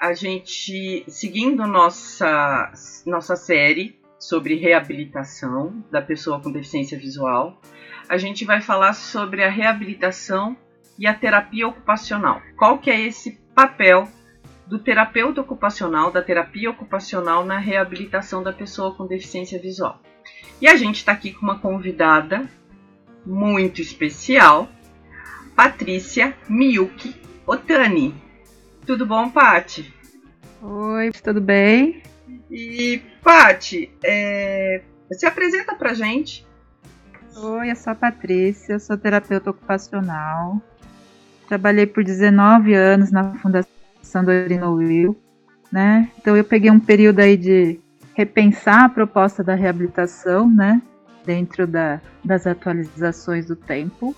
a gente, seguindo nossa, nossa série sobre reabilitação da pessoa com deficiência visual, a gente vai falar sobre a reabilitação e a terapia ocupacional. Qual que é esse papel do terapeuta ocupacional, da terapia ocupacional na reabilitação da pessoa com deficiência visual? E a gente está aqui com uma convidada muito especial, Patrícia Miyuki Otani. Tudo bom, Pati? Oi, tudo bem? E, Pati, é... se apresenta pra gente. Oi, eu sou a Patrícia, eu sou terapeuta ocupacional. Trabalhei por 19 anos na Fundação do Will, né? Então eu peguei um período aí de repensar a proposta da reabilitação, né? Dentro da, das atualizações do tempo.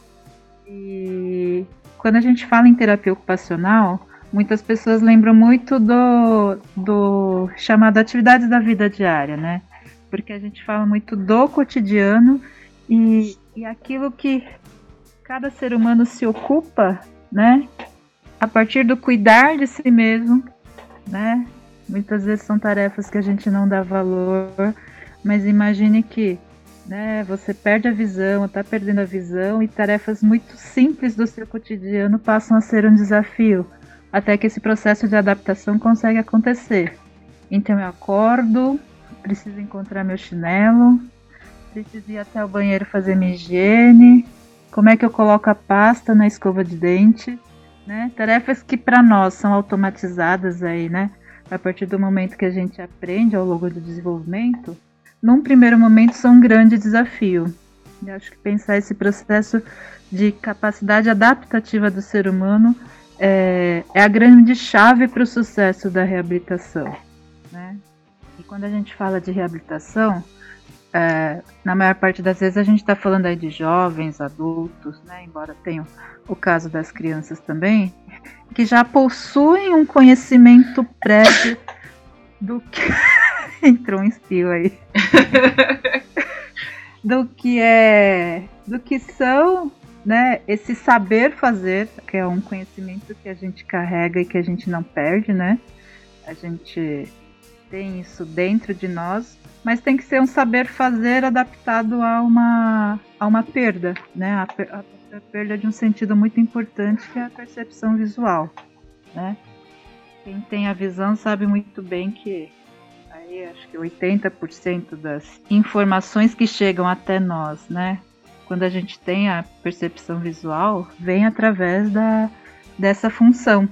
E quando a gente fala em terapia ocupacional, muitas pessoas lembram muito do, do chamado atividades da vida diária, né? Porque a gente fala muito do cotidiano e, e aquilo que cada ser humano se ocupa, né? A partir do cuidar de si mesmo, né? Muitas vezes são tarefas que a gente não dá valor, mas imagine que né, você perde a visão, está perdendo a visão e tarefas muito simples do seu cotidiano passam a ser um desafio, até que esse processo de adaptação consegue acontecer. Então eu acordo, preciso encontrar meu chinelo, preciso ir até o banheiro fazer minha higiene, como é que eu coloco a pasta na escova de dente, né? Tarefas que para nós são automatizadas aí, né? A partir do momento que a gente aprende ao longo do desenvolvimento, num primeiro momento são um grande desafio. Eu acho que pensar esse processo de capacidade adaptativa do ser humano é, é a grande chave para o sucesso da reabilitação. Né? E quando a gente fala de reabilitação, é, na maior parte das vezes a gente está falando aí de jovens, adultos, né? embora tenha o caso das crianças também, que já possuem um conhecimento prévio do que. Entrou um espio aí. do que é. Do que são né, esse saber fazer, que é um conhecimento que a gente carrega e que a gente não perde, né? A gente tem isso dentro de nós, mas tem que ser um saber fazer adaptado a uma, a uma perda, né? A, a, a perda de um sentido muito importante que é a percepção visual, né? Quem tem a visão sabe muito bem que aí acho que 80% das informações que chegam até nós, né, quando a gente tem a percepção visual, vem através da, dessa função.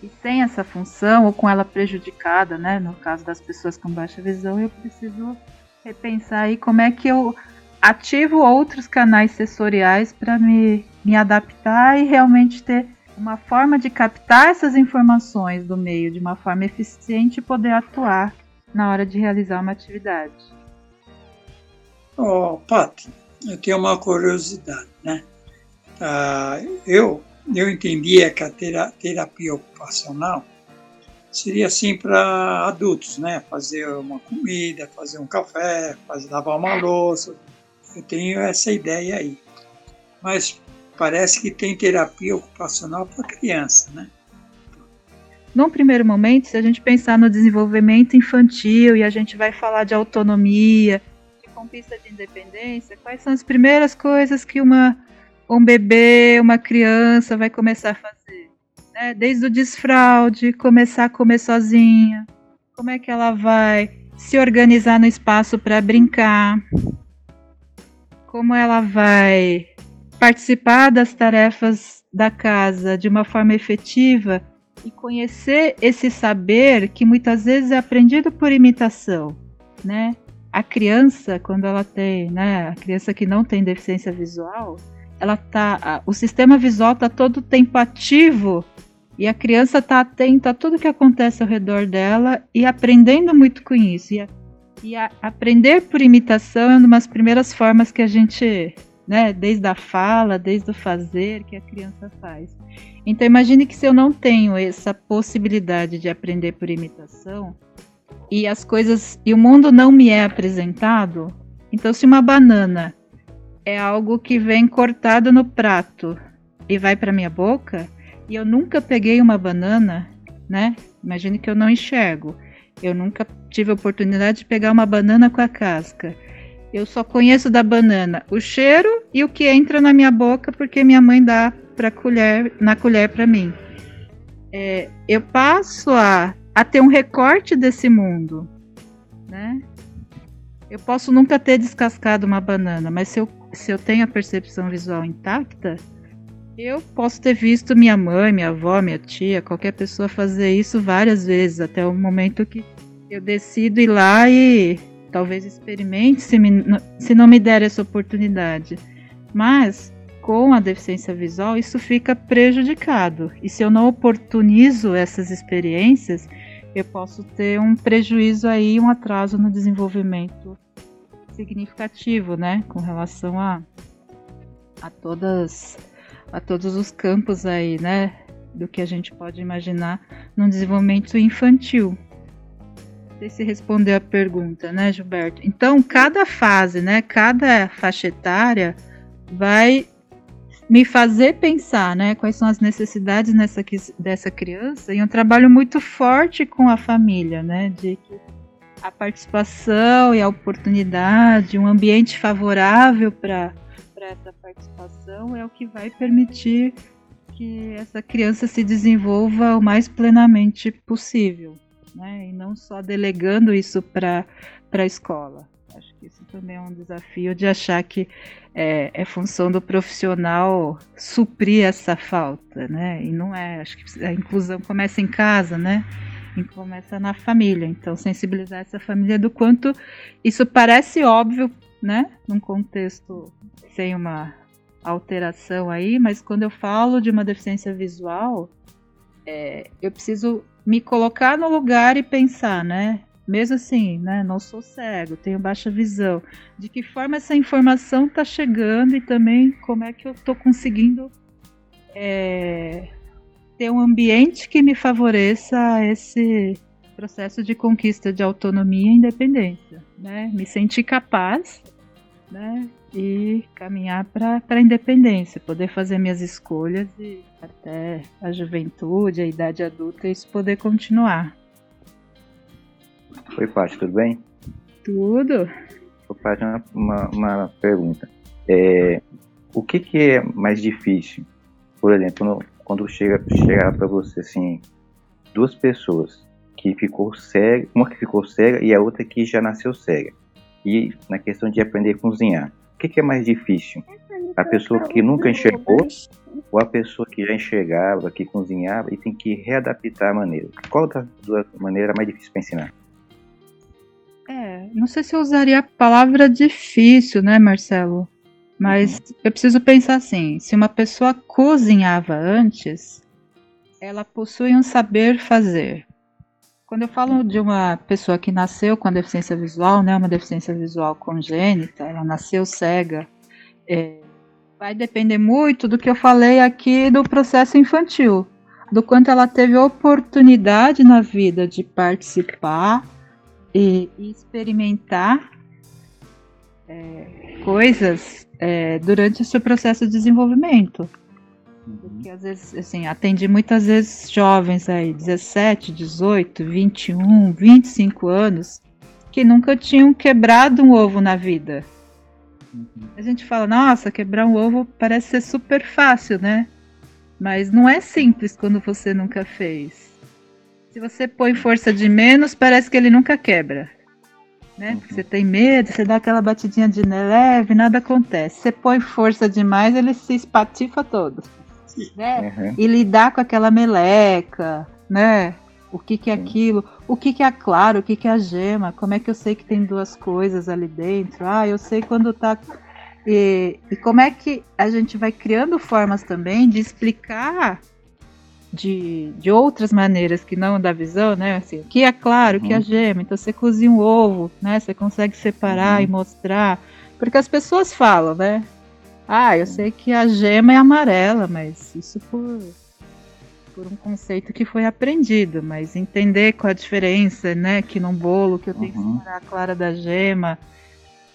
E sem essa função, ou com ela prejudicada, né, no caso das pessoas com baixa visão, eu preciso repensar aí como é que eu ativo outros canais sensoriais para me, me adaptar e realmente ter uma forma de captar essas informações do meio de uma forma eficiente e poder atuar na hora de realizar uma atividade. Oh, Pat, eu tenho uma curiosidade, né? Ah, eu, eu entendia que a terapia ocupacional seria assim para adultos, né? Fazer uma comida, fazer um café, fazer lavar uma louça. Eu tenho essa ideia aí. Mas parece que tem terapia ocupacional para criança, né? Num primeiro momento, se a gente pensar no desenvolvimento infantil e a gente vai falar de autonomia, conquista de independência, quais são as primeiras coisas que uma, um bebê, uma criança vai começar a fazer? né, desde o desfraude, começar a comer sozinha, como é que ela vai se organizar no espaço para brincar, como ela vai participar das tarefas da casa de uma forma efetiva e conhecer esse saber que muitas vezes é aprendido por imitação, né? A criança, quando ela tem, né, a criança que não tem deficiência visual, ela tá, o sistema visual está todo tempo ativo e a criança está atenta a tudo que acontece ao redor dela e aprendendo muito com isso. E, a, e a, aprender por imitação é uma das primeiras formas que a gente, né, desde a fala, desde o fazer, que a criança faz. Então imagine que se eu não tenho essa possibilidade de aprender por imitação e as coisas e o mundo não me é apresentado, então se uma banana é algo que vem cortado no prato e vai para minha boca, e eu nunca peguei uma banana, né? Imagine que eu não enxergo. Eu nunca tive a oportunidade de pegar uma banana com a casca. Eu só conheço da banana o cheiro e o que entra na minha boca porque minha mãe dá para colher na colher para mim. É, eu passo a, a ter um recorte desse mundo, né? Eu posso nunca ter descascado uma banana, mas se eu, se eu tenho a percepção visual intacta, eu posso ter visto minha mãe, minha avó, minha tia, qualquer pessoa fazer isso várias vezes, até o momento que eu decido ir lá e talvez experimente se, me, se não me der essa oportunidade. Mas com a deficiência visual, isso fica prejudicado. E se eu não oportunizo essas experiências, eu posso ter um prejuízo aí, um atraso no desenvolvimento significativo, né, com relação a, a todas a todos os campos aí, né? Do que a gente pode imaginar no desenvolvimento infantil. Não sei se respondeu a pergunta, né, Gilberto? Então, cada fase, né, cada faixa etária vai me fazer pensar, né, quais são as necessidades nessa, dessa criança e um trabalho muito forte com a família, né, de que a participação e a oportunidade, um ambiente favorável para essa participação é o que vai permitir que essa criança se desenvolva o mais plenamente possível, né? E não só delegando isso para a escola. Isso também é um desafio de achar que é, é, função do profissional suprir essa falta, né? E não é. Acho que a inclusão começa em casa, né? E começa na família. Então, sensibilizar essa família do quanto isso parece óbvio né? Num contexto sem uma alteração aí, mas quando eu falo de uma deficiência visual, é, eu preciso me colocar no lugar e pensar, né? Mesmo assim, né? Não sou cego, tenho baixa visão. De que forma essa informação está chegando e também como é que eu estou conseguindo é, ter um ambiente que me favoreça esse processo de conquista de autonomia e independência, né? Me sentir capaz né? E caminhar para a independência, poder fazer minhas escolhas e até a juventude, a idade adulta, isso poder continuar. Oi, Paty, tudo bem? Tudo. Vou fazer uma, uma, uma pergunta. É, o que, que é mais difícil? Por exemplo, quando chega, chegar para você assim, duas pessoas que ficou cega, uma que ficou cega e a outra que já nasceu cega e na questão de aprender a cozinhar. O que, que é mais difícil? A pessoa que nunca enxergou ou a pessoa que já enxergava, que cozinhava e tem que readaptar a maneira? Qual das duas maneiras é mais difícil para ensinar? Não sei se eu usaria a palavra difícil, né, Marcelo? Mas uhum. eu preciso pensar assim: se uma pessoa cozinhava antes, ela possui um saber fazer. Quando eu falo de uma pessoa que nasceu com a deficiência visual, né, uma deficiência visual congênita, ela nasceu cega, é, vai depender muito do que eu falei aqui do processo infantil, do quanto ela teve oportunidade na vida de participar e, e experimentar é, coisas é, durante o seu processo de desenvolvimento. Porque às vezes, assim, atendi muitas vezes jovens aí, 17, 18, 21, 25 anos, que nunca tinham quebrado um ovo na vida. Uhum. A gente fala, nossa, quebrar um ovo parece ser super fácil, né? Mas não é simples quando você nunca fez. Se você põe força de menos, parece que ele nunca quebra. Né? Você tem medo, você dá aquela batidinha de leve, nada acontece. Você põe força demais, ele se espatifa todo. Né? Uhum. E lidar com aquela meleca, né? O que, que é aquilo? O que, que é a clara? O que, que é a gema? Como é que eu sei que tem duas coisas ali dentro? Ah, eu sei quando tá. E, e como é que a gente vai criando formas também de explicar de, de outras maneiras que não da visão, né? Assim, o que é claro, uhum. o que é uhum. gema. Então você cozinha um ovo, né? Você consegue separar uhum. e mostrar. Porque as pessoas falam, né? Ah, eu sei que a gema é amarela, mas isso por, por um conceito que foi aprendido. Mas entender qual a diferença, né? Que num bolo que eu tenho uhum. que separar a clara da gema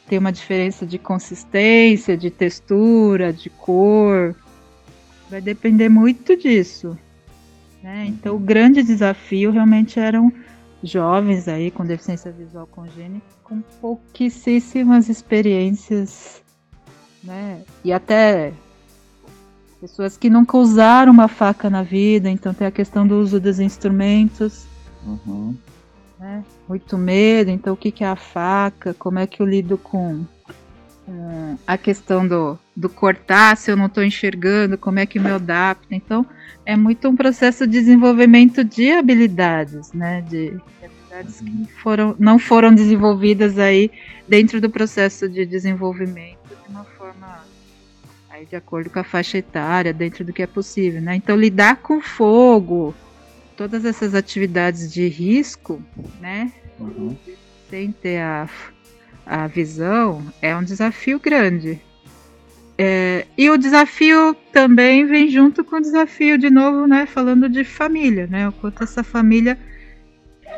tem uma diferença de consistência, de textura, de cor. Vai depender muito disso. Né? Então, o grande desafio realmente eram jovens aí com deficiência visual congênita, com pouquíssimas experiências, né? E até pessoas que nunca usaram uma faca na vida, então tem a questão do uso dos instrumentos. Uhum. Né? Muito medo, então o que, que é a faca? Como é que eu lido com a questão do, do cortar, se eu não estou enxergando, como é que me adapto. Então, é muito um processo de desenvolvimento de habilidades, né? De, de habilidades que foram, não foram desenvolvidas aí dentro do processo de desenvolvimento de uma forma aí de acordo com a faixa etária, dentro do que é possível, né? Então, lidar com fogo, todas essas atividades de risco, né? Uhum. Sem ter a a visão é um desafio grande. É, e o desafio também vem junto com o desafio, de novo, né, falando de família, né, o quanto essa família,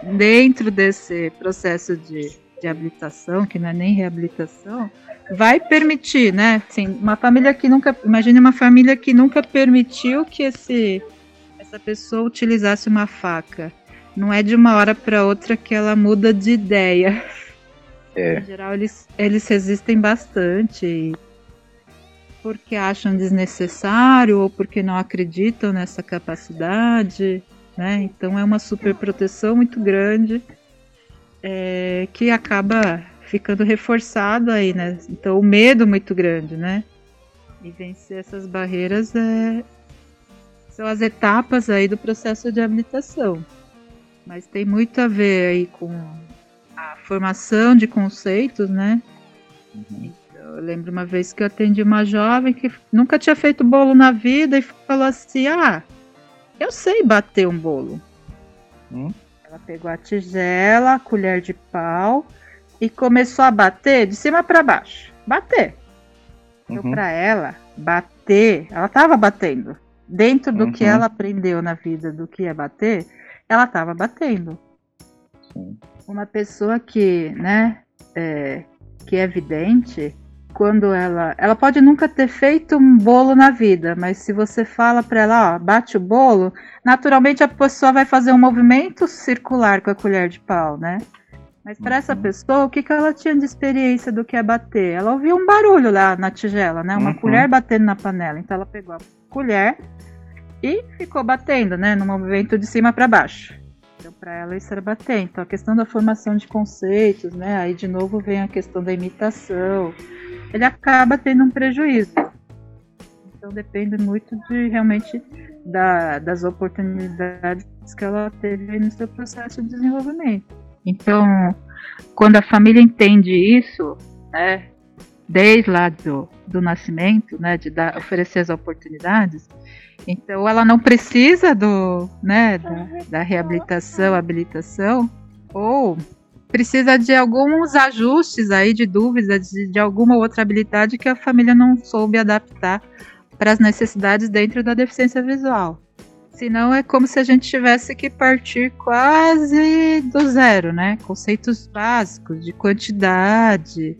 dentro desse processo de, de habilitação, que não é nem reabilitação, vai permitir, né, assim, uma família que nunca, imagine uma família que nunca permitiu que esse, essa pessoa utilizasse uma faca. Não é de uma hora para outra que ela muda de ideia. É. Em geral, eles, eles resistem bastante porque acham desnecessário ou porque não acreditam nessa capacidade, né? Então é uma super proteção muito grande é, que acaba ficando reforçado aí, né? Então o medo muito grande, né? E vencer essas barreiras é, são as etapas aí do processo de habilitação. Mas tem muito a ver aí com a formação de conceitos, né? Uhum. Eu lembro uma vez que eu atendi uma jovem que nunca tinha feito bolo na vida e falou assim: Ah, eu sei bater um bolo. Hum? Ela pegou a tigela, a colher de pau e começou a bater de cima para baixo. Bater. Uhum. Eu para ela bater, ela estava batendo. Dentro do uhum. que ela aprendeu na vida do que é bater, ela estava batendo. Sim uma pessoa que, né, é, que é evidente, quando ela, ela pode nunca ter feito um bolo na vida, mas se você fala para ela, ó, bate o bolo, naturalmente a pessoa vai fazer um movimento circular com a colher de pau, né? Mas para essa uhum. pessoa, o que, que ela tinha de experiência do que é bater? Ela ouviu um barulho lá na tigela, né? Uma uhum. colher batendo na panela. Então ela pegou a colher e ficou batendo, né? No movimento de cima para baixo. Então, para ela, isso era bater. Então, a questão da formação de conceitos, né? Aí, de novo, vem a questão da imitação. Ele acaba tendo um prejuízo. Então, depende muito de realmente da, das oportunidades que ela teve no seu processo de desenvolvimento. Então, quando a família entende isso, né? Desde lá do, do nascimento, né? De dar, oferecer as oportunidades, então ela não precisa do, né, da, da reabilitação, habilitação, ou precisa de alguns ajustes aí de dúvidas de, de alguma outra habilidade que a família não soube adaptar para as necessidades dentro da deficiência visual. Senão é como se a gente tivesse que partir quase do zero, né? Conceitos básicos de quantidade,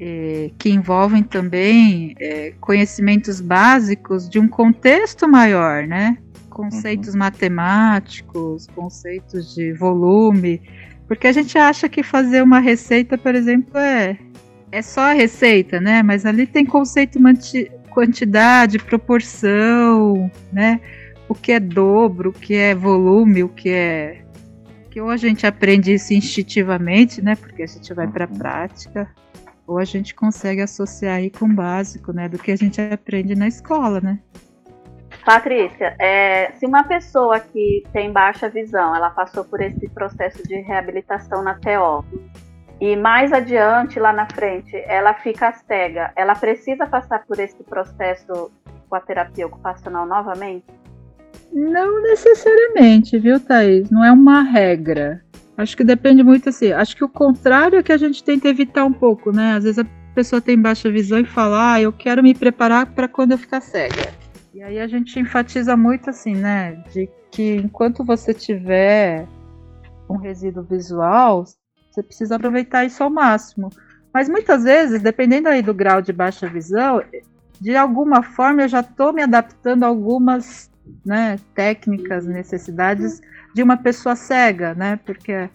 é, que envolvem também é, conhecimentos básicos de um contexto maior, né? Conceitos uhum. matemáticos, conceitos de volume, porque a gente acha que fazer uma receita, por exemplo, é, é só a receita, né? Mas ali tem conceito quantidade, proporção, né? O que é dobro, o que é volume, o que é que ou a gente aprende isso instintivamente, né? Porque a gente vai para a prática, ou a gente consegue associar aí com o básico, né? Do que a gente aprende na escola, né? Patrícia, é, se uma pessoa que tem baixa visão, ela passou por esse processo de reabilitação na TO, e mais adiante, lá na frente, ela fica cega, ela precisa passar por esse processo com a terapia ocupacional novamente? Não necessariamente, viu, Thaís? Não é uma regra. Acho que depende muito assim. Acho que o contrário é que a gente tenta evitar um pouco, né? Às vezes a pessoa tem baixa visão e fala, ah, eu quero me preparar para quando eu ficar cega. E aí a gente enfatiza muito assim, né? De que enquanto você tiver um resíduo visual, você precisa aproveitar isso ao máximo. Mas muitas vezes, dependendo aí do grau de baixa visão, de alguma forma eu já estou me adaptando a algumas né, técnicas, necessidades de uma pessoa cega, né? Porque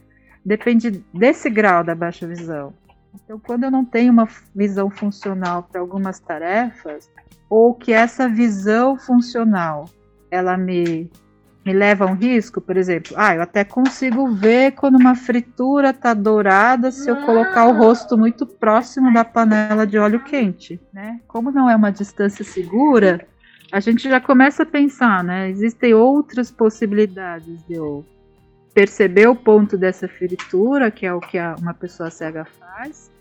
depende desse grau da baixa visão. Então, quando eu não tenho uma visão funcional para algumas tarefas, ou que essa visão funcional ela me, me leva a um risco, por exemplo, ah, eu até consigo ver quando uma fritura está dourada se eu colocar o rosto muito próximo da panela de óleo quente, né? Como não é uma distância segura, a gente já começa a pensar, né? Existem outras possibilidades de eu perceber o ponto dessa fritura, que é o que uma pessoa cega faz,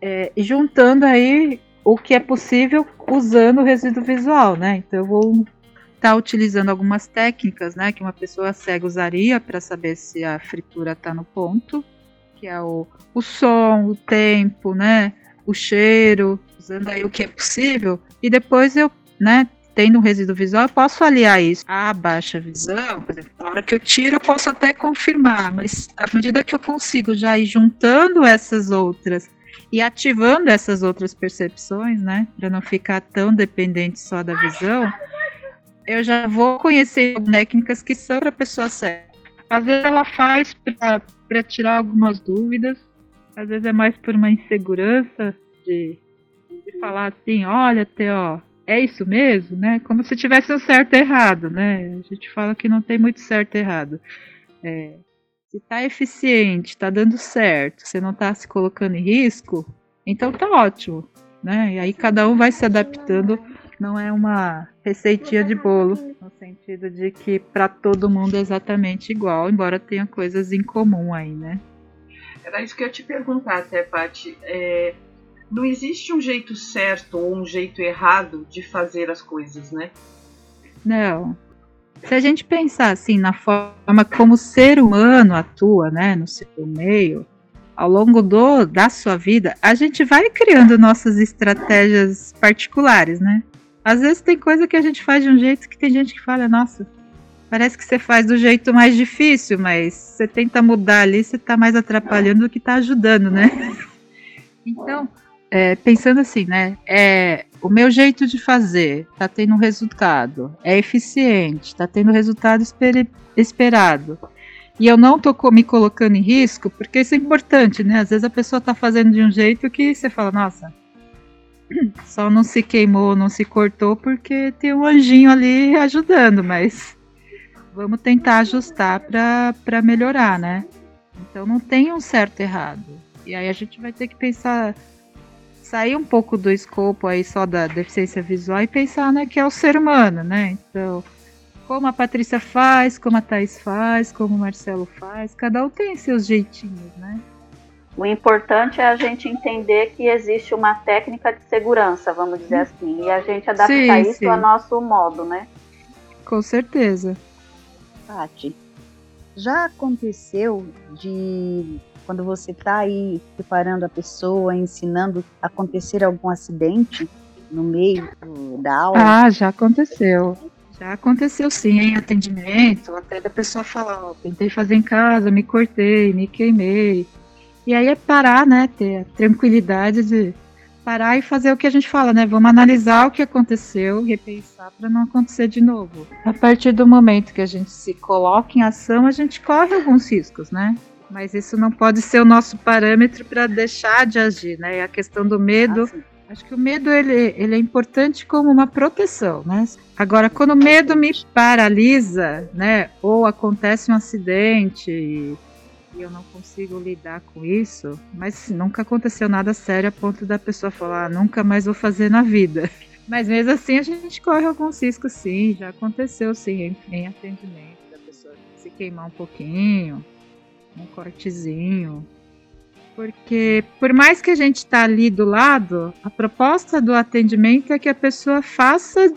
é, e juntando aí o que é possível usando o resíduo visual, né? Então eu vou estar tá utilizando algumas técnicas, né, que uma pessoa cega usaria para saber se a fritura está no ponto, que é o, o som, o tempo, né, o cheiro, usando aí o que é possível, e depois eu, né, tendo um resíduo visual, eu posso aliar isso à baixa visão, por exemplo, na hora que eu tiro eu posso até confirmar, mas à medida que eu consigo já ir juntando essas outras e ativando essas outras percepções, né, para não ficar tão dependente só da visão, eu já vou conhecer técnicas que são para a pessoa cega. Às vezes ela faz para tirar algumas dúvidas, às vezes é mais por uma insegurança de, de falar assim, olha, Teó, é isso mesmo, né? Como se tivesse um certo e errado, né? A gente fala que não tem muito certo e errado. É, se tá eficiente, tá dando certo, você não tá se colocando em risco, então tá ótimo, né? E aí cada um vai se adaptando, não é uma receitinha de bolo, no sentido de que para todo mundo é exatamente igual, embora tenha coisas em comum aí, né? Era isso que eu te perguntar até, Paty. É, não existe um jeito certo ou um jeito errado de fazer as coisas, né? Não. Se a gente pensar assim na forma como o ser humano atua, né, no seu meio, ao longo do, da sua vida, a gente vai criando nossas estratégias particulares, né? Às vezes tem coisa que a gente faz de um jeito que tem gente que fala, nossa, parece que você faz do jeito mais difícil, mas você tenta mudar ali, você está mais atrapalhando do que está ajudando, né? Então, é, pensando assim, né? É, o meu jeito de fazer tá tendo resultado, é eficiente, tá tendo resultado esper esperado. E eu não tô me colocando em risco, porque isso é importante, né? Às vezes a pessoa tá fazendo de um jeito que você fala, nossa, só não se queimou, não se cortou porque tem um anjinho ali ajudando, mas vamos tentar ajustar para melhorar, né? Então não tem um certo e errado. E aí a gente vai ter que pensar sair um pouco do escopo aí só da deficiência visual e pensar, né, que é o ser humano, né? Então, como a Patrícia faz, como a Thais faz, como o Marcelo faz, cada um tem seus jeitinhos, né? O importante é a gente entender que existe uma técnica de segurança, vamos dizer hum. assim, e a gente adaptar sim, isso sim. ao nosso modo, né? Com certeza. Paty, já aconteceu de quando você está aí preparando a pessoa, ensinando, acontecer algum acidente no meio da aula? Ah, já aconteceu. Já aconteceu sim, em atendimento, até da pessoa falar, ó, tentei fazer em casa, me cortei, me queimei. E aí é parar, né, ter a tranquilidade de parar e fazer o que a gente fala, né? Vamos analisar o que aconteceu, repensar para não acontecer de novo. A partir do momento que a gente se coloca em ação, a gente corre alguns riscos, né? Mas isso não pode ser o nosso parâmetro para deixar de agir, né? A questão do medo, ah, Acho que o medo ele, ele é importante como uma proteção, né? Agora, quando o medo me paralisa, né, ou acontece um acidente e, e eu não consigo lidar com isso, mas nunca aconteceu nada sério a ponto da pessoa falar, ah, nunca mais vou fazer na vida. Mas mesmo assim a gente corre alguns riscos, sim, já aconteceu sim em, em atendimento da pessoa se queimar um pouquinho, um cortezinho, porque por mais que a gente está ali do lado, a proposta do atendimento é que a pessoa faça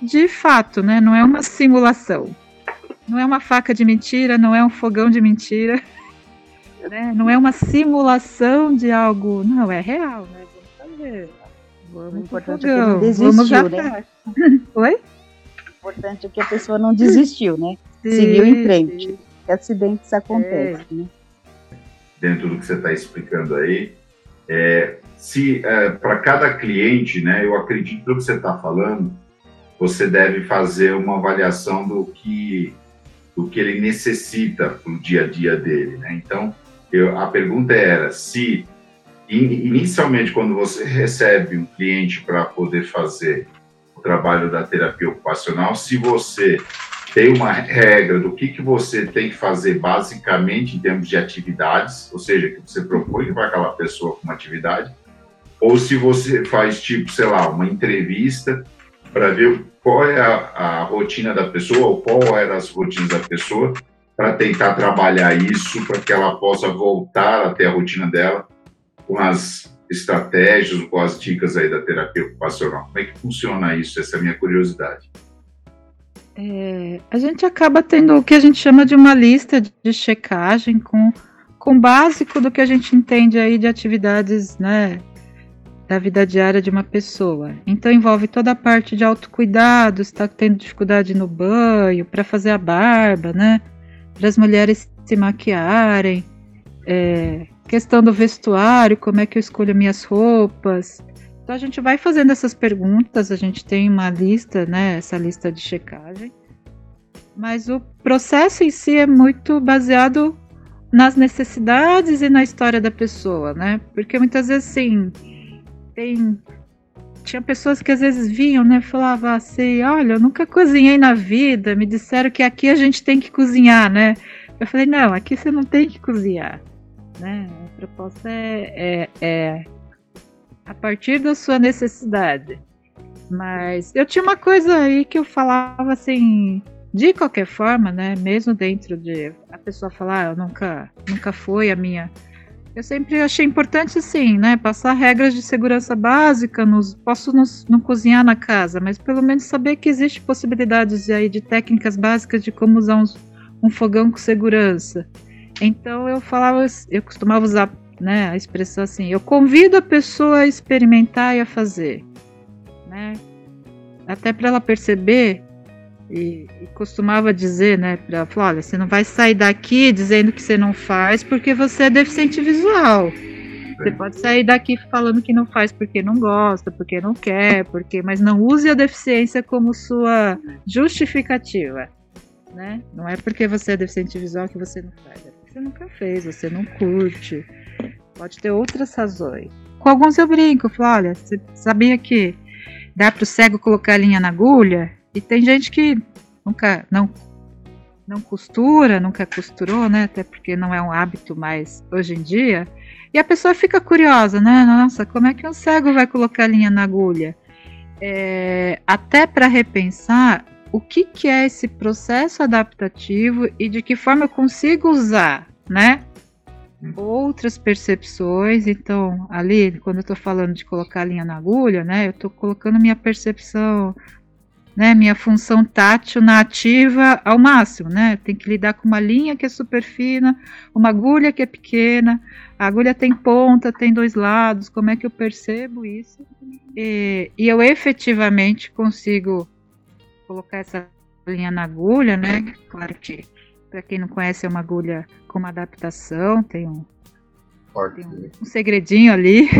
de fato, né? Não é uma simulação. Não é uma faca de mentira, não é um fogão de mentira. Né? Não é uma simulação de algo. Não, é real, né? Vamos fazer. Vamos pro fogão. É que não desistiu, vamos né? Oi? O importante é que a pessoa não desistiu, né? Sim, Seguiu em frente. Sim. Acidentes acontecem, né? dentro do que você está explicando aí, é, se é, para cada cliente, né, eu acredito que você está falando, você deve fazer uma avaliação do que do que ele necessita para o dia a dia dele, né? Então, eu, a pergunta era se inicialmente quando você recebe um cliente para poder fazer o trabalho da terapia ocupacional, se você tem uma regra do que, que você tem que fazer basicamente em termos de atividades, ou seja, que você propõe para aquela pessoa com uma atividade, ou se você faz tipo, sei lá, uma entrevista para ver qual é a, a, rotina da pessoa ou qual eram as rotinas da pessoa para tentar trabalhar isso para que ela possa voltar até a rotina dela com as estratégias, com as dicas aí da terapia ocupacional. Como é que funciona isso? Essa é a minha curiosidade. É, a gente acaba tendo o que a gente chama de uma lista de checagem com, com básico do que a gente entende aí de atividades, né, da vida diária de uma pessoa. Então envolve toda a parte de autocuidado, está tendo dificuldade no banho, para fazer a barba, né, para as mulheres se maquiarem, é, questão do vestuário, como é que eu escolho minhas roupas, então a gente vai fazendo essas perguntas, a gente tem uma lista, né, essa lista de checagem. Mas o processo em si é muito baseado nas necessidades e na história da pessoa, né? Porque muitas vezes assim, tem tinha pessoas que às vezes vinham, né, falavam assim, olha, eu nunca cozinhei na vida, me disseram que aqui a gente tem que cozinhar, né? Eu falei, não, aqui você não tem que cozinhar, né? A proposta é, é, é a partir da sua necessidade. Mas eu tinha uma coisa aí que eu falava assim, de qualquer forma, né? Mesmo dentro de a pessoa falar, ah, eu nunca, nunca foi a minha. Eu sempre achei importante, assim, né? Passar regras de segurança básica. Nos, posso nos, não cozinhar na casa, mas pelo menos saber que existe possibilidades aí de técnicas básicas de como usar uns, um fogão com segurança. Então eu falava, eu costumava usar né? A expressão assim, eu convido a pessoa a experimentar e a fazer, né? Até para ela perceber e, e, costumava dizer, né, para ela, falar, olha, você não vai sair daqui dizendo que você não faz porque você é deficiente visual. Você pode sair daqui falando que não faz porque não gosta, porque não quer, porque, mas não use a deficiência como sua justificativa, né? Não é porque você é deficiente visual que você não faz, é porque você nunca fez, você não curte, Pode ter outras razões. Com alguns eu brinco, falo, olha, você sabia que dá para o cego colocar a linha na agulha? E tem gente que nunca não não costura, nunca costurou, né? Até porque não é um hábito mais hoje em dia. E a pessoa fica curiosa, né? Nossa, como é que um cego vai colocar a linha na agulha? É, até para repensar o que, que é esse processo adaptativo e de que forma eu consigo usar, né? Outras percepções. Então, ali, quando eu estou falando de colocar a linha na agulha, né, eu estou colocando minha percepção, né, minha função tátil na ativa ao máximo, né? Tem que lidar com uma linha que é super fina, uma agulha que é pequena, a agulha tem ponta, tem dois lados, como é que eu percebo isso? E, e eu efetivamente consigo colocar essa linha na agulha, né? Claro que para quem não conhece, é uma agulha com uma adaptação, tem um, tem um, um segredinho ali.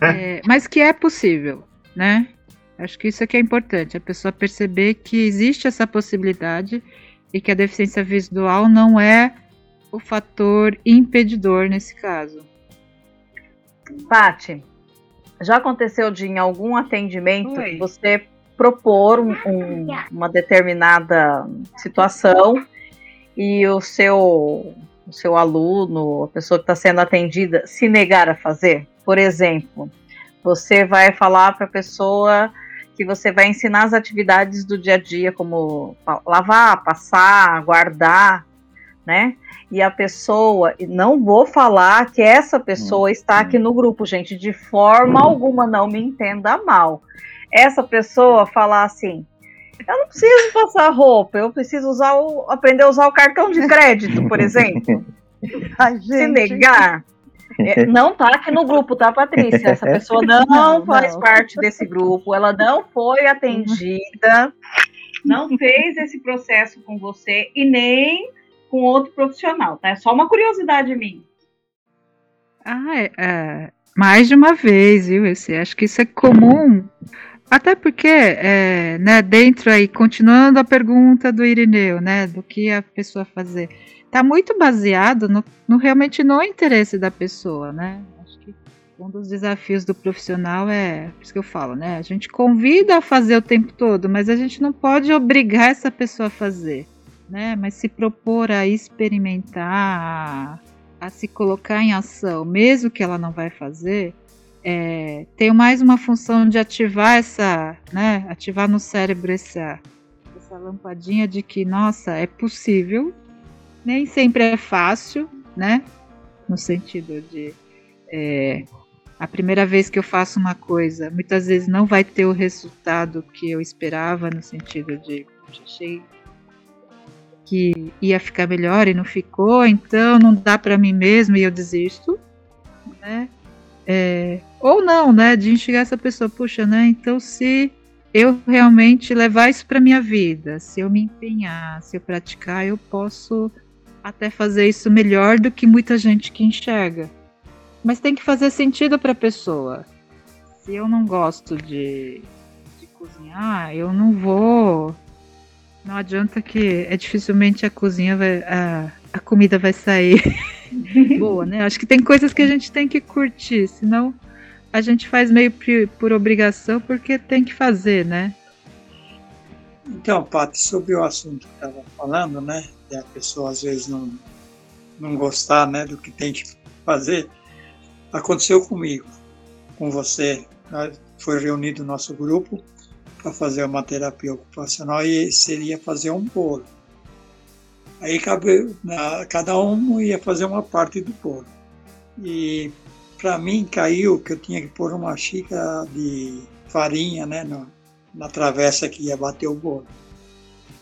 É. é, mas que é possível, né? Acho que isso é que é importante, a pessoa perceber que existe essa possibilidade e que a deficiência visual não é o fator impedidor nesse caso. Pati, já aconteceu de em algum atendimento Oi. você propor um, um, uma determinada situação e o seu, o seu aluno, a pessoa que está sendo atendida, se negar a fazer? Por exemplo, você vai falar para a pessoa que você vai ensinar as atividades do dia a dia, como lavar, passar, guardar, né? E a pessoa, não vou falar que essa pessoa está aqui no grupo, gente, de forma alguma, não me entenda mal. Essa pessoa falar assim: eu não preciso passar roupa, eu preciso usar o, aprender a usar o cartão de crédito, por exemplo. Ai, Se negar, é, não tá aqui no grupo, tá, Patrícia? Essa pessoa não, não faz não. parte desse grupo, ela não foi atendida, não fez esse processo com você e nem com outro profissional, tá? É só uma curiosidade minha. Ah, é, é, mais de uma vez, viu? Eu acho que isso é comum. Até porque, é, né, dentro aí, continuando a pergunta do Irineu, né, do que a pessoa fazer está muito baseado no, no, realmente no interesse da pessoa, né? Acho que um dos desafios do profissional é, por isso que eu falo, né? A gente convida a fazer o tempo todo, mas a gente não pode obrigar essa pessoa a fazer, né? Mas se propor a experimentar, a se colocar em ação, mesmo que ela não vai fazer, é, tem mais uma função de ativar essa, né? Ativar no cérebro essa, essa lampadinha de que, nossa, é possível nem sempre é fácil, né? No sentido de é, a primeira vez que eu faço uma coisa, muitas vezes não vai ter o resultado que eu esperava, no sentido de achei que ia ficar melhor e não ficou, então não dá para mim mesmo e eu desisto, né? É, ou não, né? De enxergar essa pessoa, puxa, né? Então se eu realmente levar isso para minha vida, se eu me empenhar, se eu praticar, eu posso até fazer isso melhor do que muita gente que enxerga. Mas tem que fazer sentido para a pessoa. Se eu não gosto de, de cozinhar, eu não vou. Não adianta que é dificilmente a cozinha vai, a comida vai sair boa, né? Acho que tem coisas que a gente tem que curtir, senão a gente faz meio por, por obrigação porque tem que fazer, né? Então, Paty, sobre o assunto que estava falando, né? e a pessoa às vezes não, não gostar né, do que tem que fazer, aconteceu comigo, com você. Foi reunido o nosso grupo para fazer uma terapia ocupacional e seria fazer um bolo. Aí cada um ia fazer uma parte do bolo. E para mim caiu que eu tinha que pôr uma xícara de farinha né, na, na travessa que ia bater o bolo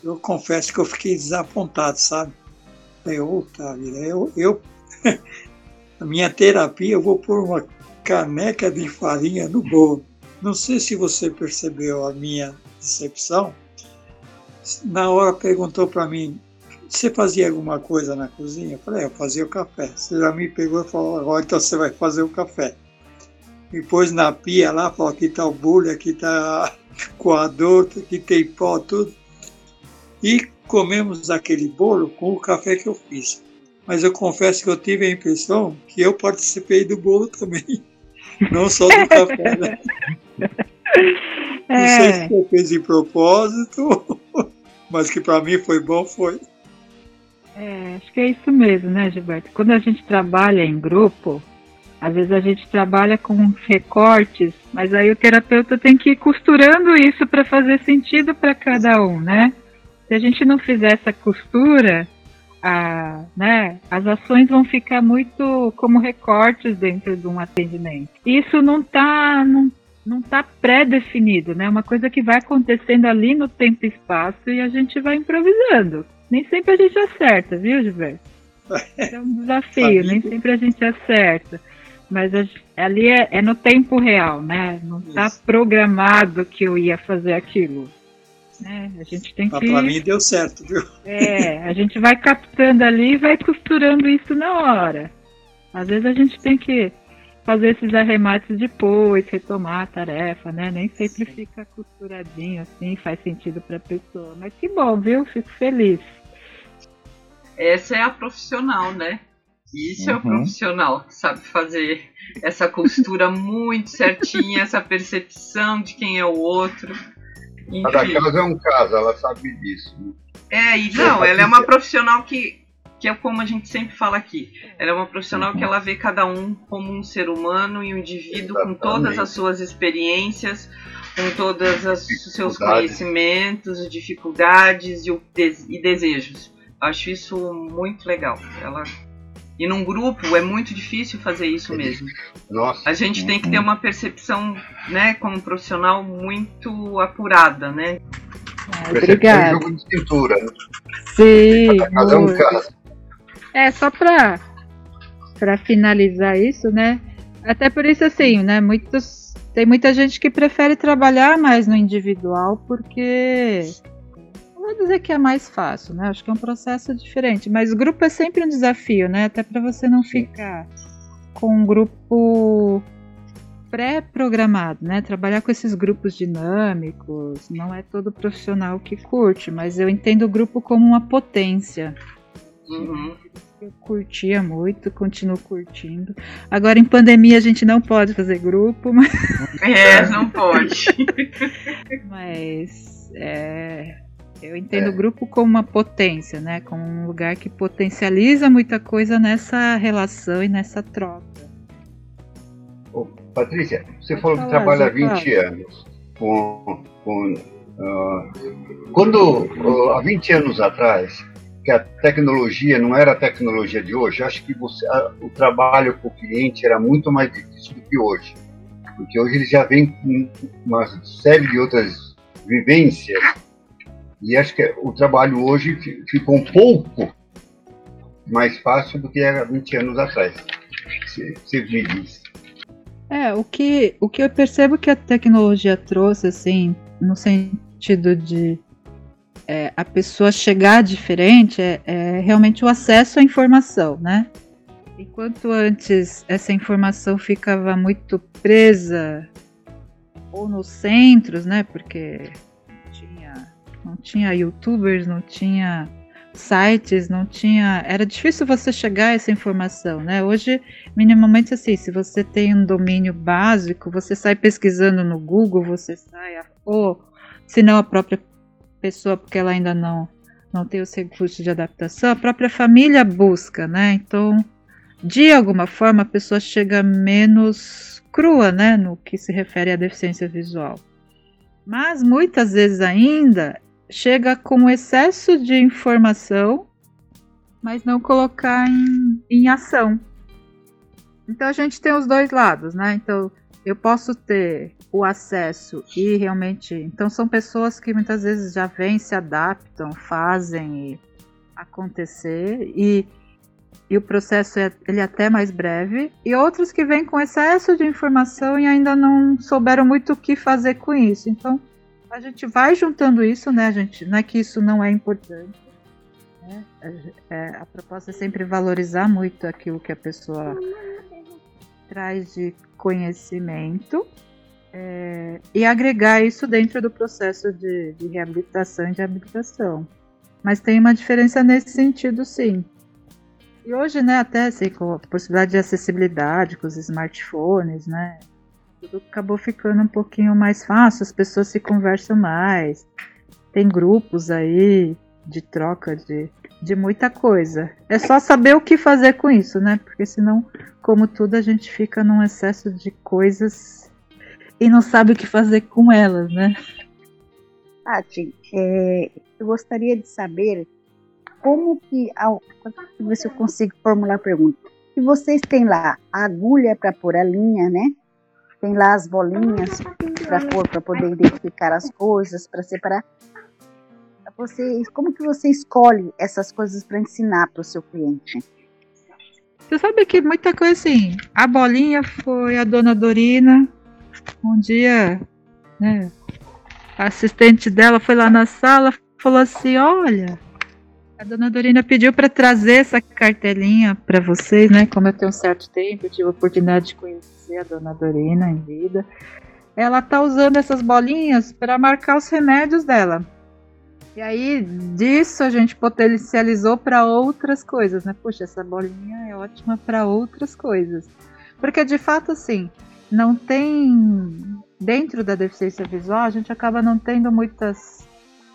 eu confesso que eu fiquei desapontado, sabe? Falei, outra vida, eu, eu a minha terapia, eu vou pôr uma caneca de farinha no bolo. Não sei se você percebeu a minha decepção. Na hora perguntou para mim, você fazia alguma coisa na cozinha? Eu falei, é, eu fazia o café. Você já me pegou e falou, agora então você vai fazer o café. E pôs na pia lá, falou, aqui está o bule, aqui está coador, aqui tem pó, tudo e comemos aquele bolo com o café que eu fiz. Mas eu confesso que eu tive a impressão que eu participei do bolo também, não só do café, né? É. Não sei se eu fiz de propósito, mas que para mim foi bom, foi. É, acho que é isso mesmo, né, Gilberto? Quando a gente trabalha em grupo, às vezes a gente trabalha com recortes, mas aí o terapeuta tem que ir costurando isso para fazer sentido para cada um, né? Se a gente não fizer essa costura, a, né, as ações vão ficar muito como recortes dentro de um atendimento. Isso não está não, não tá pré-definido, né? É uma coisa que vai acontecendo ali no tempo e espaço e a gente vai improvisando. Nem sempre a gente acerta, viu, Gilberto? É um desafio, nem sempre a gente acerta. Mas a, ali é, é, no tempo real, né? Não está programado que eu ia fazer aquilo. É, a gente tem que. Para mim deu certo, viu? É, a gente vai captando ali e vai costurando isso na hora. Às vezes a gente tem que fazer esses arremates depois, retomar a tarefa, né? Nem sempre fica costuradinho assim, faz sentido para a pessoa. Mas que bom, viu? Fico feliz. Essa é a profissional, né? Isso uhum. é o profissional que sabe fazer essa costura muito certinha, essa percepção de quem é o outro. Enfim. Cada caso é um caso, ela sabe disso. Né? É, e não, ela é uma profissional que, que é como a gente sempre fala aqui. Ela é uma profissional uhum. que ela vê cada um como um ser humano e um indivíduo Exatamente. com todas as suas experiências, com todos os seus conhecimentos, dificuldades e, e desejos. Acho isso muito legal. Ela e num grupo é muito difícil fazer isso mesmo. Nossa. A gente tem que ter uma percepção, né, como profissional muito apurada, né? Ah, obrigada. jogo de cintura. Né? Sim. Cada é um caso. É só para para finalizar isso, né? Até por isso assim, né? Muitos tem muita gente que prefere trabalhar mais no individual porque vou dizer que é mais fácil, né? Acho que é um processo diferente. Mas grupo é sempre um desafio, né? Até para você não ficar com um grupo pré-programado, né? Trabalhar com esses grupos dinâmicos, não é todo profissional que curte, mas eu entendo o grupo como uma potência. Uhum. Eu curtia muito, continuo curtindo. Agora em pandemia a gente não pode fazer grupo, mas. É, não pode. mas é, eu entendo é. o grupo como uma potência, né? Como um lugar que potencializa muita coisa nessa relação e nessa troca. Ô, Patrícia, você Pode falou que trabalha há 20 anos com. com uh, quando, uh, há 20 anos atrás, que a tecnologia não era a tecnologia de hoje, acho que você, o trabalho com o cliente era muito mais difícil do que hoje. Porque hoje ele já vem com uma série de outras vivências e acho que o trabalho hoje ficou um pouco mais fácil do que era 20 anos atrás. Você me diz. É, o que, o que eu percebo que a tecnologia trouxe, assim, no sentido de é, a pessoa chegar diferente, é, é realmente o acesso à informação, né? Enquanto antes essa informação ficava muito presa ou nos centros, né? Porque não tinha youtubers, não tinha sites, não tinha. Era difícil você chegar a essa informação, né? Hoje, minimamente assim, se você tem um domínio básico, você sai pesquisando no Google, você sai, ou se não a própria pessoa, porque ela ainda não, não tem os recursos de adaptação, a própria família busca, né? Então, de alguma forma, a pessoa chega menos crua, né? No que se refere à deficiência visual. Mas muitas vezes ainda chega com excesso de informação, mas não colocar em, em ação. Então a gente tem os dois lados, né? Então eu posso ter o acesso e realmente. Então são pessoas que muitas vezes já vêm, se adaptam, fazem acontecer e, e o processo é ele é até mais breve. E outros que vêm com excesso de informação e ainda não souberam muito o que fazer com isso. Então a gente vai juntando isso, né, gente? Não é que isso não é importante. Né? É, a proposta é sempre valorizar muito aquilo que a pessoa traz de conhecimento é, e agregar isso dentro do processo de, de reabilitação e de habilitação. Mas tem uma diferença nesse sentido, sim. E hoje, né, até assim, com a possibilidade de acessibilidade com os smartphones, né, tudo acabou ficando um pouquinho mais fácil, as pessoas se conversam mais, tem grupos aí de troca de, de muita coisa. É só saber o que fazer com isso, né? Porque senão, como tudo, a gente fica num excesso de coisas e não sabe o que fazer com elas, né? Tati, é, eu gostaria de saber como que, ver se eu consigo formular a pergunta. Se vocês têm lá a agulha para pôr a linha, né? Tem lá as bolinhas para pôr, para poder identificar as coisas, para separar. Você, como que você escolhe essas coisas para ensinar para o seu cliente? Você sabe que muita coisa assim. A bolinha foi a dona Dorina. Um dia, né? A assistente dela foi lá na sala, falou assim: Olha, a dona Dorina pediu para trazer essa cartelinha para vocês, né? Como eu tenho um certo tempo, eu tive a oportunidade de conhecer a dona Dorina em vida. Ela tá usando essas bolinhas para marcar os remédios dela. E aí, disso a gente potencializou para outras coisas, né? Puxa, essa bolinha é ótima para outras coisas. Porque de fato, assim, não tem. Dentro da deficiência visual, a gente acaba não tendo muitos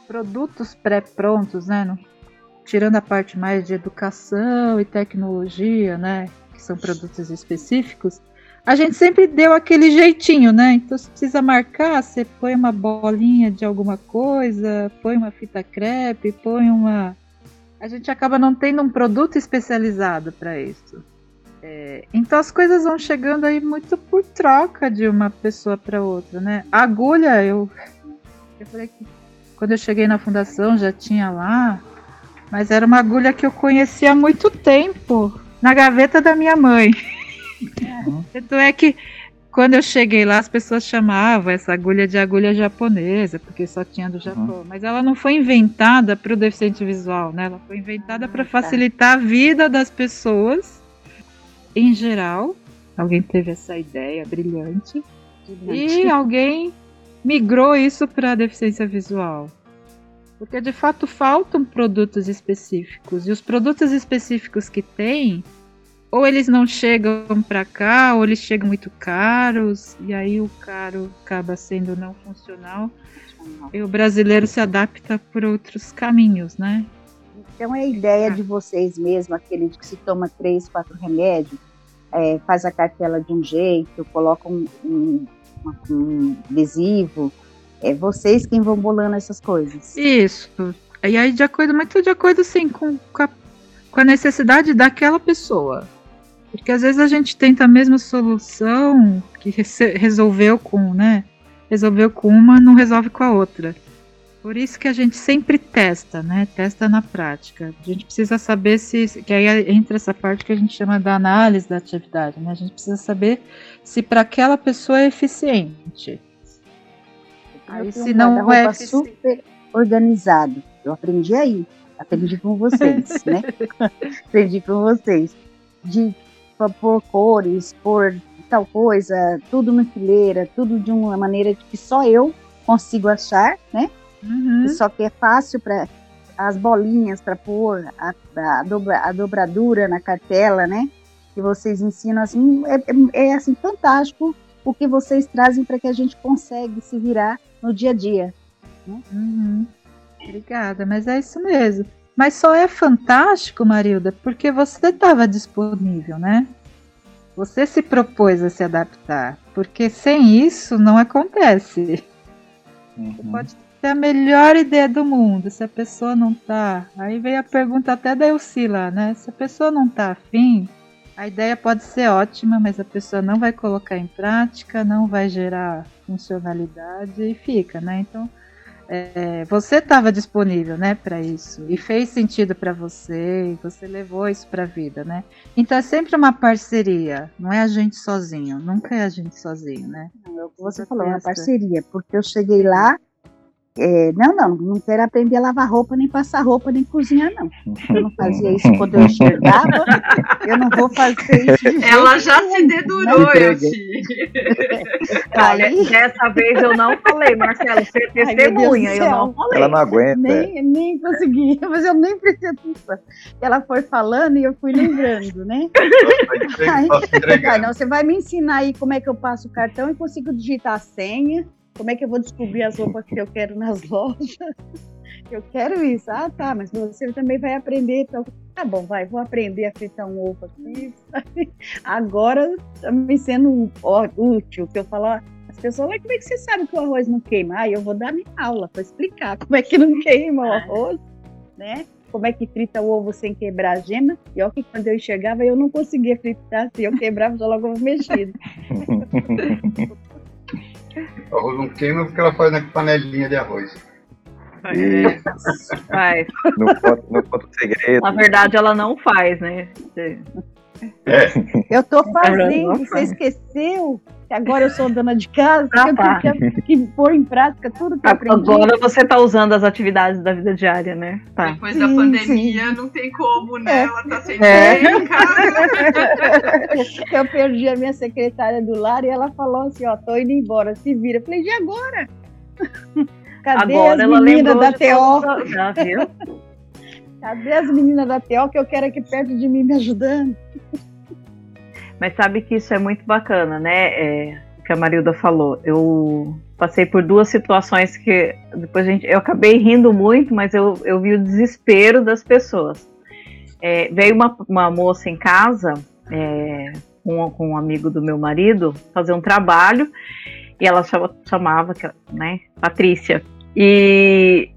produtos pré-prontos, né? Não, tirando a parte mais de educação e tecnologia, né? Que são produtos específicos a gente sempre deu aquele jeitinho, né? Então, se precisa marcar, você põe uma bolinha de alguma coisa, põe uma fita crepe, põe uma. A gente acaba não tendo um produto especializado para isso. É, então as coisas vão chegando aí muito por troca de uma pessoa para outra, né? A agulha, eu, eu falei que quando eu cheguei na fundação já tinha lá, mas era uma agulha que eu conhecia há muito tempo, na gaveta da minha mãe. Tanto é que quando eu cheguei lá, as pessoas chamavam essa agulha de agulha japonesa, porque só tinha do Japão. Uhum. Mas ela não foi inventada para o deficiente visual, né? Ela foi inventada para ah, tá. facilitar a vida das pessoas em geral. Alguém teve essa ideia brilhante. brilhante. E alguém migrou isso para deficiência visual. Porque de fato faltam produtos específicos. E os produtos específicos que tem ou eles não chegam para cá, ou eles chegam muito caros, e aí o caro acaba sendo não funcional. E o brasileiro se adapta por outros caminhos, né? Então é a ideia de vocês mesmo, aquele que se toma três, quatro remédios, é, faz a cartela de um jeito, coloca um, um, um adesivo, é vocês quem vão bolando essas coisas. Isso. E aí de acordo, muito de acordo sim com, com a, com a necessidade daquela pessoa. Porque às vezes a gente tenta a mesma solução que resolveu com, né? Resolveu com uma, não resolve com a outra. Por isso que a gente sempre testa, né? Testa na prática. A gente precisa saber se. Que aí entra essa parte que a gente chama da análise da atividade, né? A gente precisa saber se para aquela pessoa é eficiente. Aí, se não é super organizado. Eu aprendi aí. Aprendi com vocês, né? aprendi com vocês. De por cores, por tal coisa, tudo na fileira, tudo de uma maneira que só eu consigo achar, né? Uhum. Só que é fácil para as bolinhas para pôr, a, a, dobra, a, dobradura na cartela, né? Que vocês ensinam assim, é, é, é assim fantástico o que vocês trazem para que a gente consiga se virar no dia a dia. Né? Uhum. Obrigada, mas é isso mesmo. Mas só é fantástico, Marilda, porque você estava disponível, né? Você se propôs a se adaptar, porque sem isso não acontece. Uhum. Você pode ter a melhor ideia do mundo, se a pessoa não tá. Aí veio a pergunta até da Elcila, né? Se a pessoa não tá afim, a ideia pode ser ótima, mas a pessoa não vai colocar em prática, não vai gerar funcionalidade e fica, né? Então é, você estava disponível, né, para isso e fez sentido para você, e você levou isso para a vida, né? Então é sempre uma parceria, não é a gente sozinho, nunca é a gente sozinho, né? Não, é o que você falou, é uma parceria, porque eu cheguei lá é, não, não, não quero aprender a lavar roupa, nem passar roupa, nem cozinhar, não. Eu não fazia isso quando eu enxergava, eu não vou fazer isso. De Ela já nenhum, se dedurou, eu Olha, dessa vez eu não falei, Marcelo, você é testemunha, eu não falei. Ela não aguenta. Nem, nem consegui, mas eu nem prestei atenção. Ela foi falando e eu fui lembrando, né? aí, não, você vai me ensinar aí como é que eu passo o cartão e consigo digitar a senha como é que eu vou descobrir as roupas que eu quero nas lojas? Eu quero isso. Ah, tá, mas você também vai aprender. Então, tá bom, vai, vou aprender a fritar um ovo aqui. Agora tá me sendo útil, que eu falo, as pessoas, mas como é que você sabe que o arroz não queima? Ah, eu vou dar minha aula para explicar como é que não queima o arroz, né? Como é que frita o ovo sem quebrar a gema? E olha que quando eu enxergava, eu não conseguia fritar, se eu quebrava, já logo mexido. O arroz não queima porque ela faz na panelinha de arroz. Isso. Faz. Não conta, não conta segredo. Na verdade, ela não faz, né? É. Eu tô fazendo, você esqueceu? Que agora eu sou dona de casa, ah, tá. eu tenho que, que pôr em prática tudo que eu aprendi. Agora você tá usando as atividades da vida diária, né? Tá. Depois sim, da pandemia, sim. não tem como, né? É. Ela tá sem é. em casa. Eu perdi a minha secretária do lar e ela falou assim, ó, tô indo embora, se vira. Eu falei, e agora? Cadê Agora as meninas da de TO? Já viu? Cadê as meninas da TO que eu quero aqui perto de mim me ajudando? Mas sabe que isso é muito bacana, né? É, que a Marilda falou. Eu passei por duas situações que depois a gente, eu acabei rindo muito, mas eu, eu vi o desespero das pessoas. É, veio uma, uma moça em casa é, com, com um amigo do meu marido fazer um trabalho e ela chama- chamava, né, Patrícia. E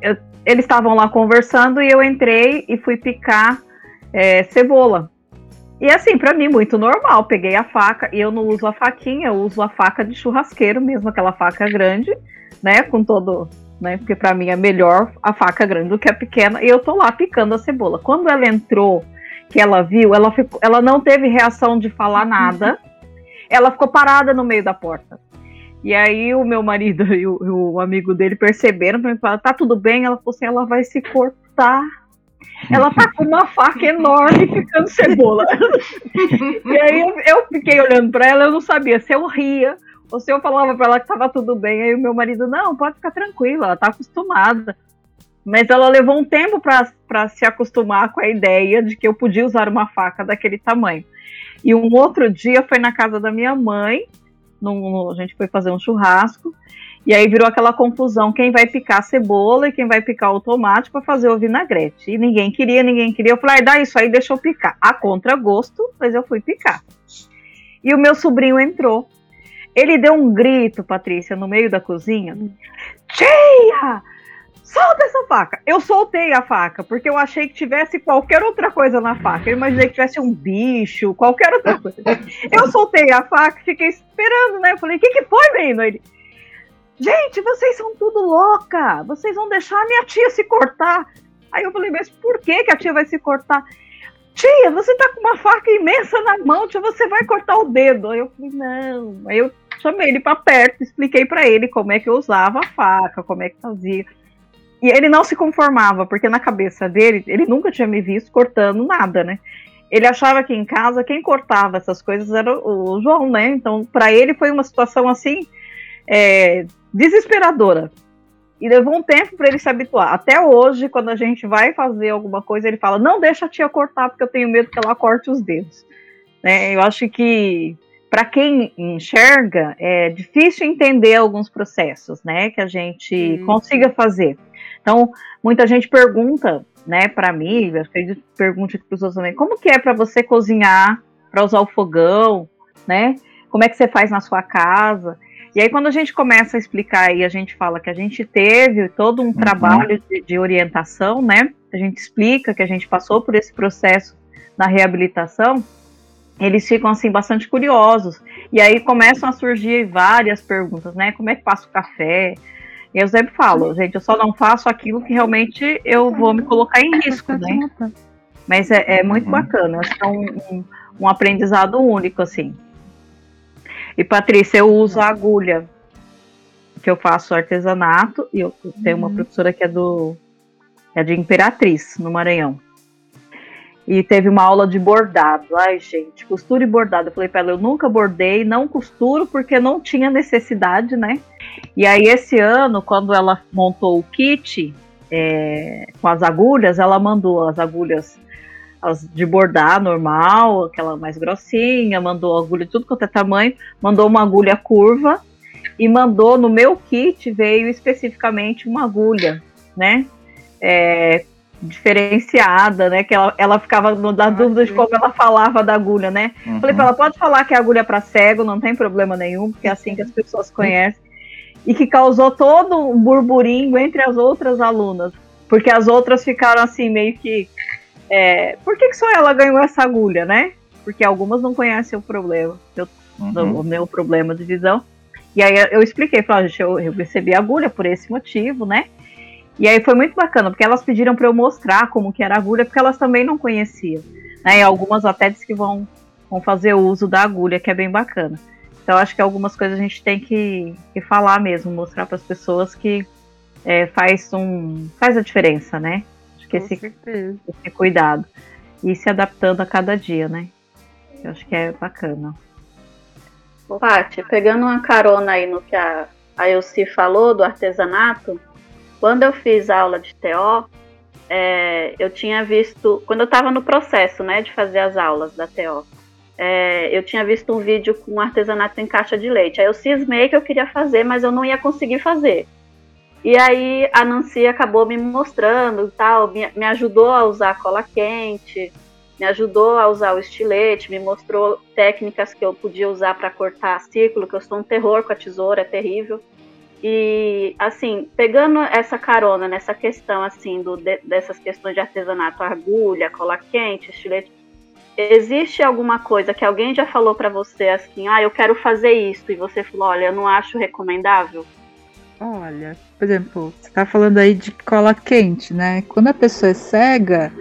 eu- eles estavam lá conversando e eu entrei e fui picar é, cebola. E assim, pra mim, muito normal. Peguei a faca e eu não uso a faquinha, eu uso a faca de churrasqueiro mesmo, aquela faca grande, né? Com todo. Né, porque pra mim é melhor a faca grande do que a pequena. E eu tô lá picando a cebola. Quando ela entrou, que ela viu, ela, ficou, ela não teve reação de falar nada. Ela ficou parada no meio da porta. E aí o meu marido e o, o amigo dele perceberam pra mim falaram, tá tudo bem? Ela falou assim, ela vai se cortar. Ela tá com uma faca enorme picando cebola. e aí eu, fiquei olhando pra ela, eu não sabia se eu ria ou se eu falava pra ela que tava tudo bem. Aí o meu marido, não, pode ficar tranquila, ela tá acostumada. Mas ela levou um tempo pra se acostumar com a ideia de que eu podia usar uma faca daquele tamanho. E um outro dia foi na casa da minha mãe, num- a gente foi fazer um churrasco, e aí virou aquela confusão, quem vai picar a cebola e quem vai picar o tomate para fazer o vinagrete. E ninguém queria, ninguém queria. Eu falei, ah, dá isso aí, deixa eu picar. A contragosto, mas eu fui picar. E o meu sobrinho entrou. Ele deu um grito, Patrícia, no meio da cozinha. Tia! Solta essa faca! Eu soltei a faca, porque eu achei que tivesse qualquer outra coisa na faca. Eu imaginei que tivesse um bicho, qualquer outra coisa. Eu soltei a faca fiquei esperando, né? Eu falei, o que, que foi, menino? Ele, gente, vocês são tudo louca! Vocês vão deixar a minha tia se cortar. Aí eu falei, mas por que, que a tia vai se cortar? Tia, você tá com uma faca imensa na mão, tia, você vai cortar o dedo. Aí eu falei, não. Aí eu chamei ele pra perto, expliquei pra ele como é que eu usava a faca, como é que fazia. E ele não se conformava, porque na cabeça dele, ele nunca tinha me visto cortando nada, né? Ele achava que em casa quem cortava essas coisas era o João, né? Então, pra ele foi uma situação assim é, desesperadora. E levou um tempo para ele se habituar. Até hoje, quando a gente vai fazer alguma coisa, ele fala: Não deixa a tia cortar, porque eu tenho medo que ela corte os dedos. Né? Eu acho que para quem enxerga é difícil entender alguns processos, né, que a gente consiga fazer. Então, muita gente pergunta, né, para mim, eu acredito que pergunte para os outros também, como que é para você cozinhar, para usar o fogão, né? Como é que você faz na sua casa? E aí, quando a gente começa a explicar e a gente fala que a gente teve todo um trabalho de, de orientação, né? A gente explica que a gente passou por esse processo na reabilitação, eles ficam assim bastante curiosos. E aí começam a surgir várias perguntas, né? Como é que faço café? E eu sempre falo, gente, eu só não faço aquilo que realmente eu vou me colocar em risco, né? Mas é, é muito bacana, acho que é um, um, um aprendizado único, assim. E Patrícia, eu uso a agulha, que eu faço artesanato, e eu tenho uma professora que é do é de Imperatriz, no Maranhão. E teve uma aula de bordado. Ai, gente, costura e bordado. Eu falei pra ela, eu nunca bordei, não costuro porque não tinha necessidade, né? E aí, esse ano, quando ela montou o kit é, com as agulhas, ela mandou as agulhas as de bordar normal, aquela mais grossinha, mandou agulha de tudo quanto é tamanho, mandou uma agulha curva e mandou no meu kit veio especificamente uma agulha, né? É, diferenciada, né? Que ela, ela ficava no- na dúvida de como ela falava da agulha, né? Uhum. Falei pra ela, pode falar que é agulha para cego, não tem problema nenhum, porque é assim que as pessoas conhecem. E que causou todo um burburinho entre as outras alunas. Porque as outras ficaram assim, meio que. É, por que, que só ela ganhou essa agulha, né? Porque algumas não conhecem o problema, eu, Uhum. o meu problema de visão. E aí eu expliquei, falei, gente, eu, eu recebi a agulha por esse motivo, né? E aí foi muito bacana, porque elas pediram para eu mostrar como que era a agulha, porque elas também não conheciam. Né? E algumas até dizem que vão, vão fazer o uso da agulha, que é bem bacana. Então acho que algumas coisas a gente tem que, que falar mesmo, mostrar para as pessoas que é, faz, um, faz a diferença, né? Acho que esse, esse cuidado. E se adaptando a cada dia, né? Eu acho que é bacana. Paty, pegando uma carona aí no que a a Elci falou do artesanato, quando eu fiz aula de TO, é, eu tinha visto, quando eu estava no processo né, de fazer as aulas da TO, é, eu tinha visto um vídeo com artesanato em caixa de leite. Aí eu cismei que eu queria fazer, mas eu não ia conseguir fazer. E aí a Nancy acabou me mostrando tal, me, me ajudou a usar cola quente, me ajudou a usar o estilete, me mostrou técnicas que eu podia usar para cortar círculo, que eu sou um terror com a tesoura, é terrível. E assim, pegando essa carona nessa questão assim do de, dessas questões de artesanato, agulha, cola quente, estilete, existe alguma coisa que alguém já falou para você assim, ah, eu quero fazer isso e você falou, olha, eu não acho recomendável? Olha, por exemplo, você tá falando aí de cola quente, né? Quando a pessoa é cega,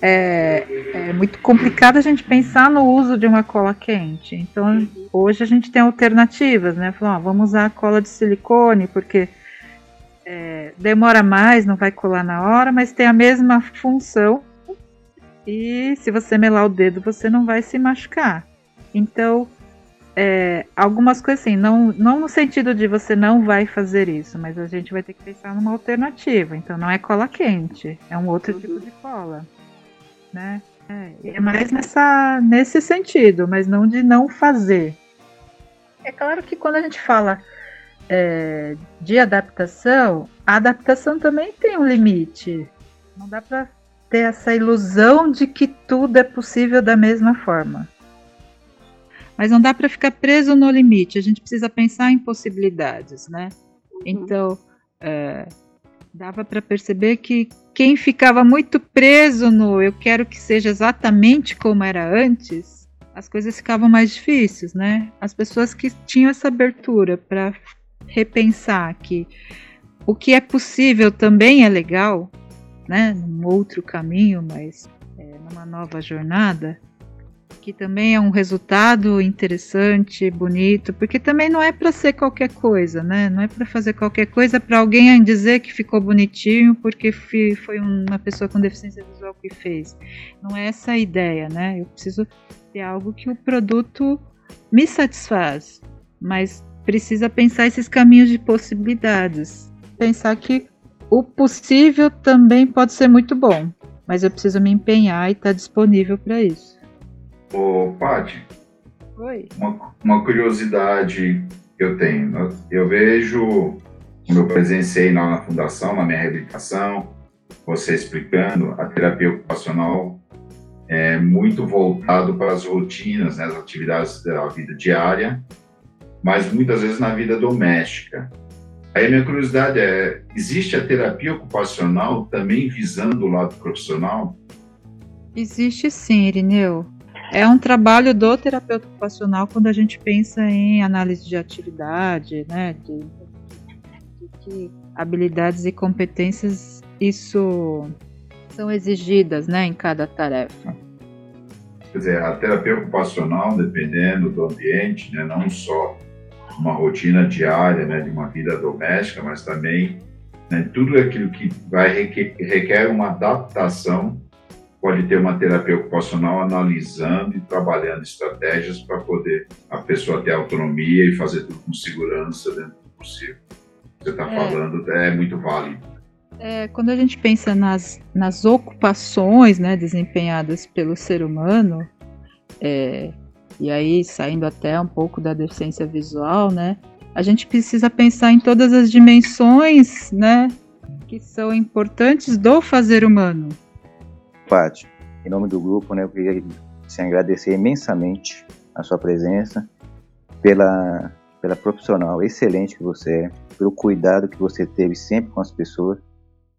é, é, muito complicado a gente pensar no uso de uma cola quente. Então, hoje a gente tem alternativas, né? Falar, vamos usar a cola de silicone, porque é, demora mais, não vai colar na hora, mas tem a mesma função. E se você melar o dedo, você não vai se machucar. Então, é, algumas coisas assim, não, não no sentido de você não vai fazer isso, mas a gente vai ter que pensar numa alternativa. Então não é cola quente, é um outro tipo de cola. Né? É, é mais nessa, nesse sentido, mas não de não fazer. É claro que quando a gente fala é, de adaptação, a adaptação também tem um limite. Não dá para ter essa ilusão de que tudo é possível da mesma forma. Mas não dá para ficar preso no limite, a gente precisa pensar em possibilidades, né? Uhum. Então, é, dava para perceber que quem ficava muito preso no eu quero que seja exatamente como era antes, as coisas ficavam mais difíceis, né? As pessoas que tinham essa abertura para repensar que o que é possível também é legal, né? Num outro caminho, mas é, numa nova jornada, que também é um resultado interessante, bonito, porque também não é para ser qualquer coisa, né? Não é para fazer qualquer coisa para alguém dizer que ficou bonitinho porque foi uma pessoa com deficiência visual que fez. Não é essa a ideia, né? Eu preciso ter algo que o produto me satisfaz, mas precisa pensar esses caminhos de possibilidades. Pensar que o possível também pode ser muito bom, mas eu preciso me empenhar e estar tá disponível para isso. Ô, Paty. Oi. Uma, uma curiosidade que eu tenho. Eu vejo, como eu presenciei lá na fundação, na minha reabilitação, você explicando, a terapia ocupacional é muito voltado para as rotinas, né, as atividades da vida diária, mas muitas vezes na vida doméstica. Aí a minha curiosidade é, existe a terapia ocupacional também visando o lado profissional? Existe sim, Irineu. É um trabalho do terapeuta ocupacional quando a gente pensa em análise de atividade, né, de, que habilidades e competências isso são exigidas, né, em cada tarefa. Quer dizer, a terapia ocupacional, dependendo do ambiente, né, não só uma rotina diária, né, de uma vida doméstica, mas também né, tudo aquilo que vai requer, requer uma adaptação pode ter uma terapia ocupacional analisando e trabalhando estratégias para poder a pessoa ter autonomia e fazer tudo com segurança dentro do possível. Você está é. falando é muito válido. É, quando a gente pensa nas, nas ocupações né, desempenhadas pelo ser humano, é, e aí saindo até um pouco da deficiência visual, né, a gente precisa pensar em todas as dimensões né, que são importantes do fazer humano. Paty, em nome do grupo, né, eu queria te agradecer imensamente a sua presença, pela, pela profissional excelente que você é, pelo cuidado que você teve sempre com as pessoas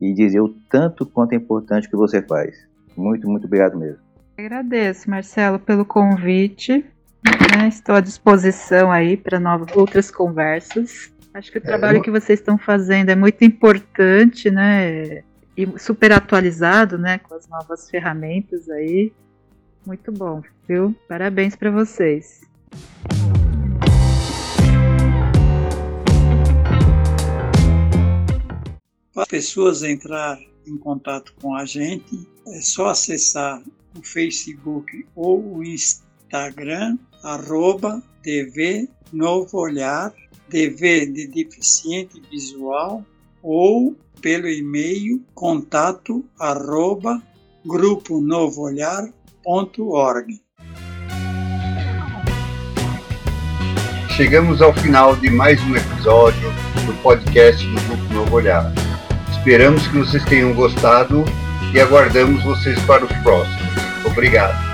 e dizer o tanto quanto é importante que você faz. Muito, muito obrigado mesmo. Agradeço, Marcelo, pelo convite. Né? Estou à disposição aí para outras conversas. Acho que o trabalho é, eu... que vocês estão fazendo é muito importante, né? E super atualizado, né, com as novas ferramentas aí. Muito bom, viu? Parabéns para vocês. Para as pessoas entrar em contato com a gente, é só acessar o Facebook ou o Instagram, arroba TV Novo Olhar, DV de deficiente visual, ou pelo e-mail contato arroba. Chegamos ao final de mais um episódio do podcast do Grupo Novo Olhar. Esperamos que vocês tenham gostado e aguardamos vocês para os próximos. Obrigado.